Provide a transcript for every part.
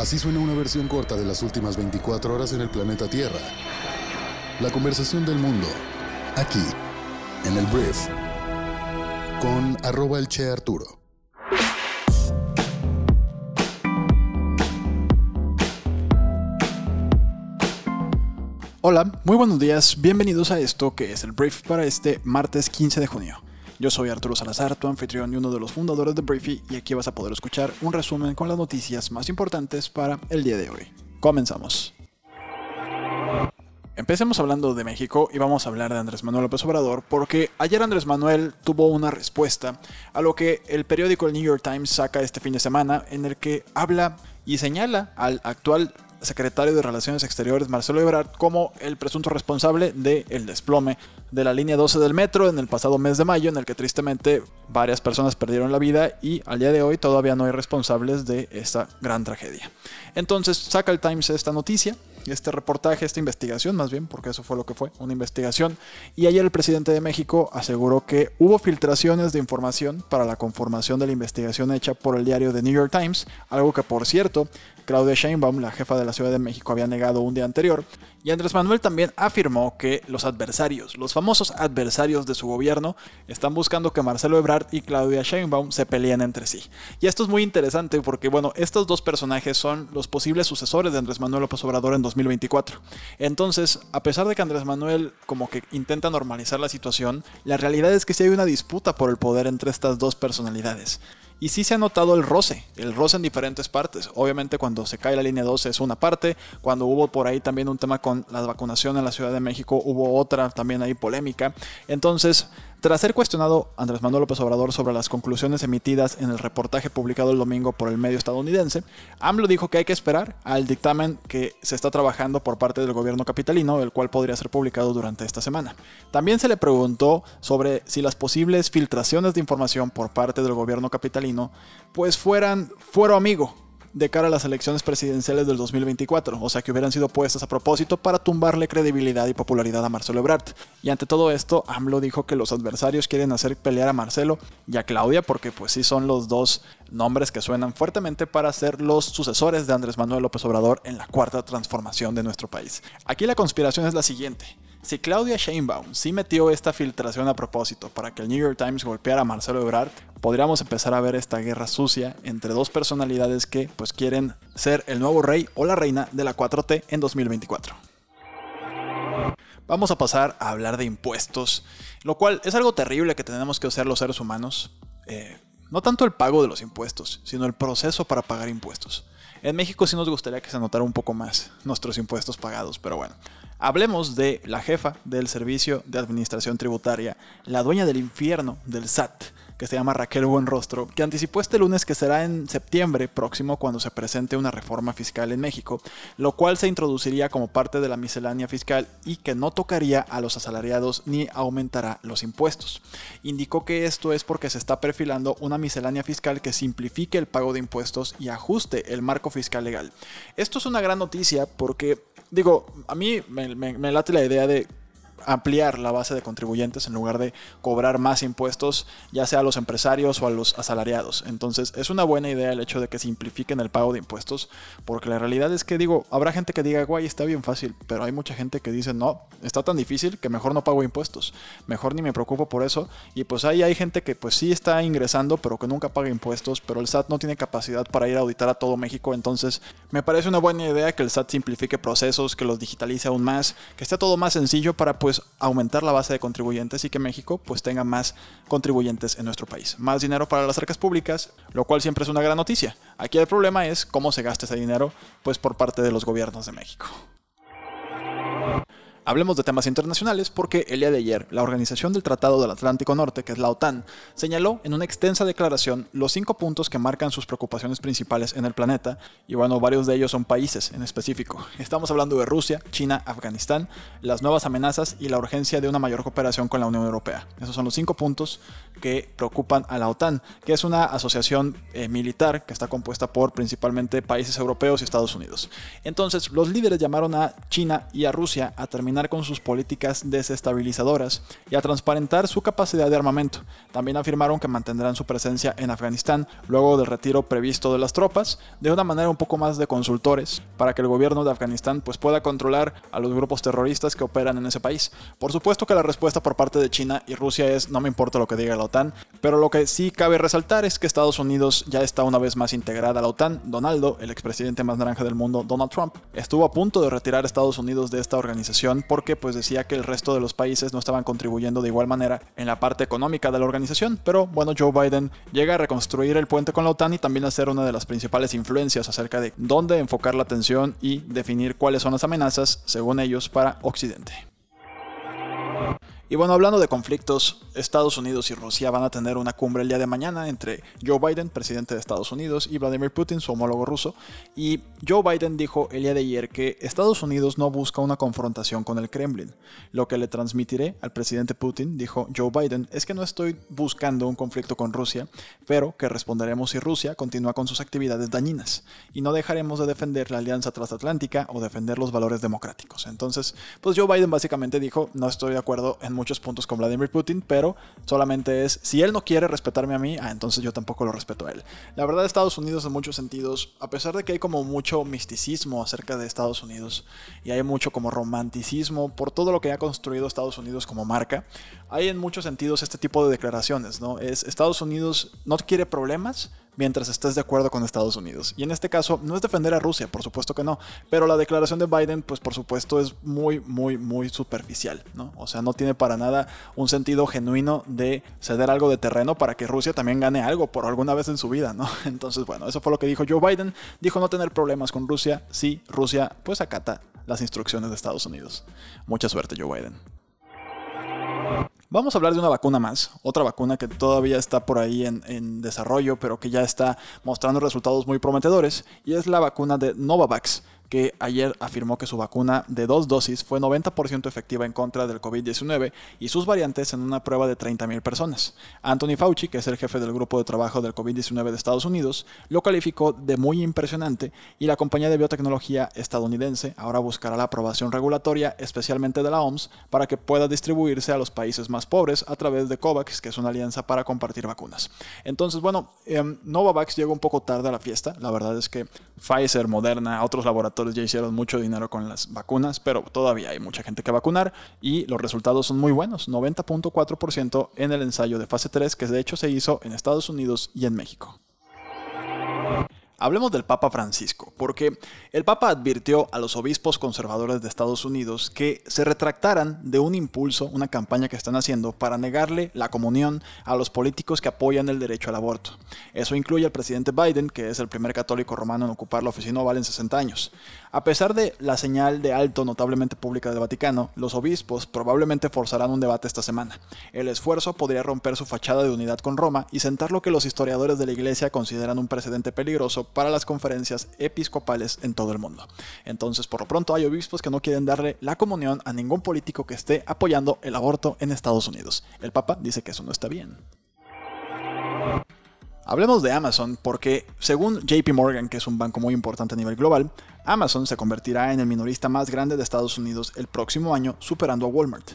Así suena una versión corta de las últimas 24 horas en el planeta Tierra. La conversación del mundo, aquí, en el Brief, con arroba el Che Arturo. Hola, muy buenos días, bienvenidos a esto que es el Brief para este martes 15 de junio. Yo soy Arturo Salazar, tu anfitrión y uno de los fundadores de Briefy, y aquí vas a poder escuchar un resumen con las noticias más importantes para el día de hoy. Comenzamos. Empecemos hablando de México y vamos a hablar de Andrés Manuel López Obrador porque ayer Andrés Manuel tuvo una respuesta a lo que el periódico el New York Times saca este fin de semana en el que habla y señala al actual secretario de Relaciones Exteriores Marcelo Ebrard como el presunto responsable del desplome de la línea 12 del metro en el pasado mes de mayo, en el que tristemente varias personas perdieron la vida y al día de hoy todavía no hay responsables de esta gran tragedia. Entonces saca el Times esta noticia este reportaje, esta investigación más bien, porque eso fue lo que fue, una investigación. Y ayer el presidente de México aseguró que hubo filtraciones de información para la conformación de la investigación hecha por el diario The New York Times, algo que por cierto, Claudia Sheinbaum, la jefa de la Ciudad de México, había negado un día anterior. Y Andrés Manuel también afirmó que los adversarios, los famosos adversarios de su gobierno, están buscando que Marcelo Ebrard y Claudia Sheinbaum se peleen entre sí. Y esto es muy interesante porque, bueno, estos dos personajes son los posibles sucesores de Andrés Manuel López Obrador en 2024. Entonces, a pesar de que Andrés Manuel como que intenta normalizar la situación, la realidad es que sí hay una disputa por el poder entre estas dos personalidades. Y sí se ha notado el roce, el roce en diferentes partes. Obviamente cuando se cae la línea 12 es una parte, cuando hubo por ahí también un tema con la vacunación en la Ciudad de México hubo otra también ahí polémica. Entonces, tras ser cuestionado Andrés Manuel López Obrador sobre las conclusiones emitidas en el reportaje publicado el domingo por el medio estadounidense, AMLO dijo que hay que esperar al dictamen que se está trabajando por parte del gobierno capitalino, el cual podría ser publicado durante esta semana. También se le preguntó sobre si las posibles filtraciones de información por parte del gobierno capitalino pues fueran fuero amigo de cara a las elecciones presidenciales del 2024, o sea que hubieran sido puestas a propósito para tumbarle credibilidad y popularidad a Marcelo Ebrard. Y ante todo esto, AMLO dijo que los adversarios quieren hacer pelear a Marcelo y a Claudia porque pues sí son los dos nombres que suenan fuertemente para ser los sucesores de Andrés Manuel López Obrador en la cuarta transformación de nuestro país. Aquí la conspiración es la siguiente. Si Claudia Sheinbaum sí metió esta filtración a propósito para que el New York Times golpeara a Marcelo Ebrard, podríamos empezar a ver esta guerra sucia entre dos personalidades que pues quieren ser el nuevo rey o la reina de la 4T en 2024. Vamos a pasar a hablar de impuestos, lo cual es algo terrible que tenemos que hacer los seres humanos. Eh, no tanto el pago de los impuestos, sino el proceso para pagar impuestos. En México sí nos gustaría que se notara un poco más nuestros impuestos pagados, pero bueno. Hablemos de la jefa del Servicio de Administración Tributaria, la dueña del infierno del SAT, que se llama Raquel Buenrostro, que anticipó este lunes que será en septiembre próximo cuando se presente una reforma fiscal en México, lo cual se introduciría como parte de la miscelánea fiscal y que no tocaría a los asalariados ni aumentará los impuestos. Indicó que esto es porque se está perfilando una miscelánea fiscal que simplifique el pago de impuestos y ajuste el marco fiscal legal. Esto es una gran noticia porque digo, a mí me, late la idea de ampliar la base de contribuyentes en lugar de cobrar más impuestos, ya sea a los empresarios o a los asalariados. Entonces es una buena idea el hecho de que simplifiquen el pago de impuestos, porque la realidad es que digo, habrá gente que diga, guay, está bien fácil, pero hay mucha gente que dice, no, está tan difícil que mejor no pago impuestos, mejor ni me preocupo por eso. Y pues ahí hay gente que pues sí está ingresando, pero que nunca paga impuestos, pero el SAT no tiene capacidad para ir a auditar a todo México, entonces me parece una buena idea que el SAT simplifique procesos, que los digitalice aún más, que esté todo más sencillo para pues pues, aumentar la base de contribuyentes y que México pues tenga más contribuyentes en nuestro país. Más dinero para las arcas públicas, lo cual siempre es una gran noticia. Aquí el problema es cómo se gasta ese dinero pues por parte de los gobiernos de México. Hablemos de temas internacionales porque el día de ayer la Organización del Tratado del Atlántico Norte, que es la OTAN, señaló en una extensa declaración los cinco puntos que marcan sus preocupaciones principales en el planeta, y bueno, varios de ellos son países en específico. Estamos hablando de Rusia, China, Afganistán, las nuevas amenazas y la urgencia de una mayor cooperación con la Unión Europea. Esos son los cinco puntos que preocupan a la OTAN, que es una asociación eh, militar que está compuesta por principalmente países europeos y Estados Unidos. Entonces, los líderes llamaron a China y a Rusia a terminar con sus políticas desestabilizadoras y a transparentar su capacidad de armamento. También afirmaron que mantendrán su presencia en Afganistán luego del retiro previsto de las tropas, de una manera un poco más de consultores, para que el gobierno de Afganistán pues, pueda controlar a los grupos terroristas que operan en ese país. Por supuesto que la respuesta por parte de China y Rusia es no me importa lo que diga la OTAN, pero lo que sí cabe resaltar es que Estados Unidos ya está una vez más integrada a la OTAN. Donaldo, el expresidente más naranja del mundo, Donald Trump, estuvo a punto de retirar a Estados Unidos de esta porque pues decía que el resto de los países no estaban contribuyendo de igual manera en la parte económica de la organización, pero bueno, Joe Biden llega a reconstruir el puente con la OTAN y también a ser una de las principales influencias acerca de dónde enfocar la atención y definir cuáles son las amenazas, según ellos, para Occidente. Y bueno, hablando de conflictos, Estados Unidos y Rusia van a tener una cumbre el día de mañana entre Joe Biden, presidente de Estados Unidos, y Vladimir Putin, su homólogo ruso. Y Joe Biden dijo el día de ayer que Estados Unidos no busca una confrontación con el Kremlin. Lo que le transmitiré al presidente Putin, dijo Joe Biden, es que no estoy buscando un conflicto con Rusia, pero que responderemos si Rusia continúa con sus actividades dañinas. Y no dejaremos de defender la alianza transatlántica o defender los valores democráticos. Entonces, pues Joe Biden básicamente dijo, no estoy de acuerdo en muchos puntos con Vladimir Putin, pero solamente es, si él no quiere respetarme a mí, ah, entonces yo tampoco lo respeto a él. La verdad, Estados Unidos en muchos sentidos, a pesar de que hay como mucho misticismo acerca de Estados Unidos y hay mucho como romanticismo por todo lo que ha construido Estados Unidos como marca, hay en muchos sentidos este tipo de declaraciones, ¿no? Es Estados Unidos no quiere problemas, mientras estés de acuerdo con Estados Unidos. Y en este caso no es defender a Rusia, por supuesto que no, pero la declaración de Biden, pues por supuesto es muy, muy, muy superficial, ¿no? O sea, no tiene para nada un sentido genuino de ceder algo de terreno para que Rusia también gane algo por alguna vez en su vida, ¿no? Entonces, bueno, eso fue lo que dijo Joe Biden. Dijo no tener problemas con Rusia si Rusia pues acata las instrucciones de Estados Unidos. Mucha suerte, Joe Biden. Vamos a hablar de una vacuna más, otra vacuna que todavía está por ahí en, desarrollo, pero que ya está mostrando resultados muy prometedores, y es la vacuna de Novavax, que ayer afirmó que su vacuna de dos dosis fue 90% efectiva en contra del COVID-19 y sus variantes en una prueba de 30.000 personas. Anthony Fauci, que es el jefe del grupo de trabajo del COVID-19 de Estados Unidos, lo calificó de muy impresionante y la compañía de biotecnología estadounidense ahora buscará la aprobación regulatoria, especialmente de la OMS, para que pueda distribuirse a los países más pobres a través de COVAX, que es una alianza para compartir vacunas. Entonces, bueno, eh, Novavax llegó un poco tarde a la fiesta. La verdad es que Pfizer, Moderna, otros laboratorios ya hicieron mucho dinero con las vacunas, pero todavía hay mucha gente que vacunar y los resultados son muy buenos, 90.4% en el ensayo de fase 3 que de hecho se hizo en Estados Unidos y en México. Hablemos del Papa Francisco, porque el Papa advirtió a los obispos conservadores de Estados Unidos que se retractaran de un impulso, una campaña que están haciendo para negarle la comunión a los políticos que apoyan el derecho al aborto. Eso incluye al presidente Biden, que es el primer católico romano en ocupar la oficina oval en 60 años. A pesar de la señal de alto notablemente pública del Vaticano, los obispos probablemente forzarán un debate esta semana. El esfuerzo podría romper su fachada de unidad con Roma y sentar lo que los historiadores de la Iglesia consideran un precedente peligroso para las conferencias episcopales en todo el mundo. Entonces, por lo pronto, hay obispos que no quieren darle la comunión a ningún político que esté apoyando el aborto en Estados Unidos. El Papa dice que eso no está bien. Hablemos de Amazon porque, según JP Morgan, que es un banco muy importante a nivel global, Amazon se convertirá en el minorista más grande de Estados Unidos el próximo año, superando a Walmart.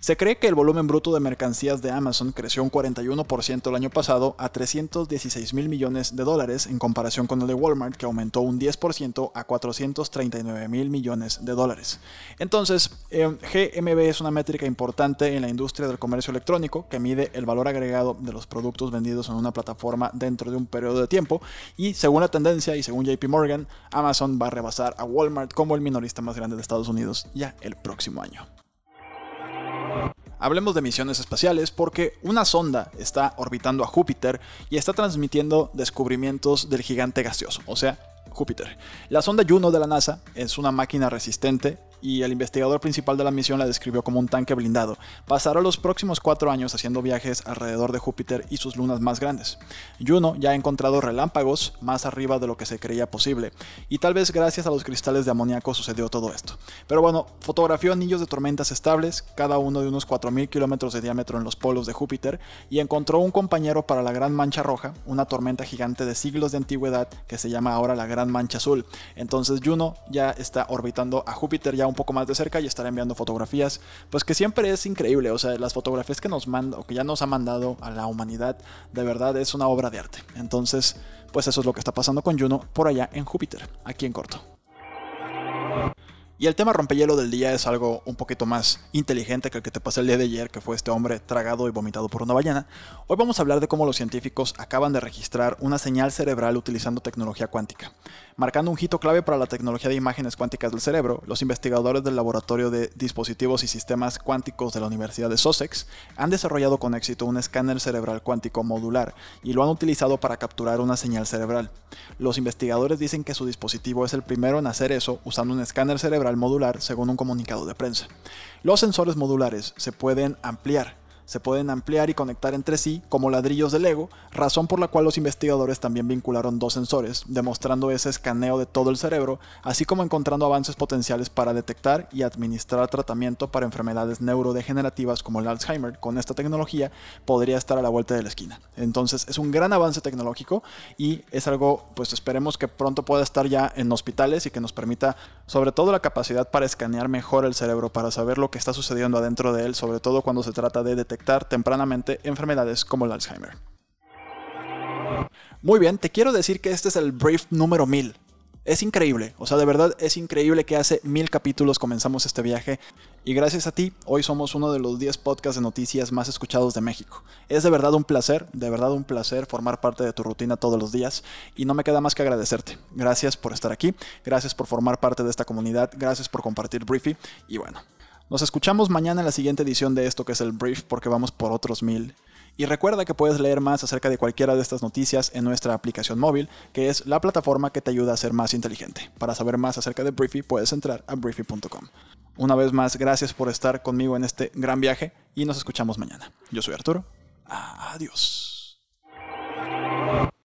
Se cree que el volumen bruto de mercancías de Amazon creció un 41% el año pasado a 316 mil millones de dólares en comparación con el de Walmart que aumentó un 10% a 439 mil millones de dólares. Entonces, eh, GMB es una métrica importante en la industria del comercio electrónico que mide el valor agregado de los productos vendidos en una plataforma dentro de un periodo de tiempo y según la tendencia y según JP Morgan, Amazon va a rebasar a Walmart como el minorista más grande de Estados Unidos ya el próximo año. Hablemos de misiones espaciales porque una sonda está orbitando a Júpiter y está transmitiendo descubrimientos del gigante gaseoso, o sea, Júpiter. La sonda Juno de la NASA es una máquina resistente y el investigador principal de la misión la describió como un tanque blindado. Pasará los próximos cuatro años haciendo viajes alrededor de Júpiter y sus lunas más grandes. Juno ya ha encontrado relámpagos más arriba de lo que se creía posible, y tal vez gracias a los cristales de amoníaco sucedió todo esto. Pero bueno, fotografió anillos de tormentas estables, cada uno de unos 4.000 kilómetros de diámetro en los polos de Júpiter, y encontró un compañero para la Gran Mancha Roja, una tormenta gigante de siglos de antigüedad que se llama ahora la Gran Mancha Azul. Entonces Juno ya está orbitando a Júpiter ya un poco más de cerca y estaré enviando fotografías, pues que siempre es increíble, o sea, las fotografías que nos manda o que ya nos ha mandado a la humanidad, de verdad es una obra de arte. Entonces, pues eso es lo que está pasando con Juno por allá en Júpiter, aquí en corto. Y el tema rompehielo del día es algo un poquito más inteligente que el que te pasé el día de ayer, que fue este hombre tragado y vomitado por una ballena. Hoy vamos a hablar de cómo los científicos acaban de registrar una señal cerebral utilizando tecnología cuántica. Marcando un hito clave para la tecnología de imágenes cuánticas del cerebro, los investigadores del Laboratorio de Dispositivos y Sistemas Cuánticos de la Universidad de Sussex han desarrollado con éxito un escáner cerebral cuántico modular y lo han utilizado para capturar una señal cerebral. Los investigadores dicen que su dispositivo es el primero en hacer eso usando un escáner cerebral modular según un comunicado de prensa. Los sensores modulares se pueden ampliar se pueden ampliar y conectar entre sí como ladrillos de Lego, razón por la cual los investigadores también vincularon dos sensores, demostrando ese escaneo de todo el cerebro, así como encontrando avances potenciales para detectar y administrar tratamiento para enfermedades neurodegenerativas como el Alzheimer. Con esta tecnología podría estar a la vuelta de la esquina. Entonces es un gran avance tecnológico y es algo, pues esperemos que pronto pueda estar ya en hospitales y que nos permita sobre todo la capacidad para escanear mejor el cerebro, para saber lo que está sucediendo adentro de él, sobre todo cuando se trata de tempranamente enfermedades como el Alzheimer. Muy bien, te quiero decir que este es el brief número 1000. Es increíble, o sea, de verdad es increíble que hace mil capítulos comenzamos este viaje y gracias a ti hoy somos uno de los 10 podcasts de noticias más escuchados de México. Es de verdad un placer, de verdad un placer formar parte de tu rutina todos los días y no me queda más que agradecerte. Gracias por estar aquí, gracias por formar parte de esta comunidad, gracias por compartir Briefy y bueno, nos escuchamos mañana en la siguiente edición de esto que es el brief porque vamos por otros mil. Y recuerda que puedes leer más acerca de cualquiera de estas noticias en nuestra aplicación móvil, que es la plataforma que te ayuda a ser más inteligente. Para saber más acerca de Briefy puedes entrar a briefy.com. Una vez más, gracias por estar conmigo en este gran viaje y nos escuchamos mañana. Yo soy Arturo. Adiós.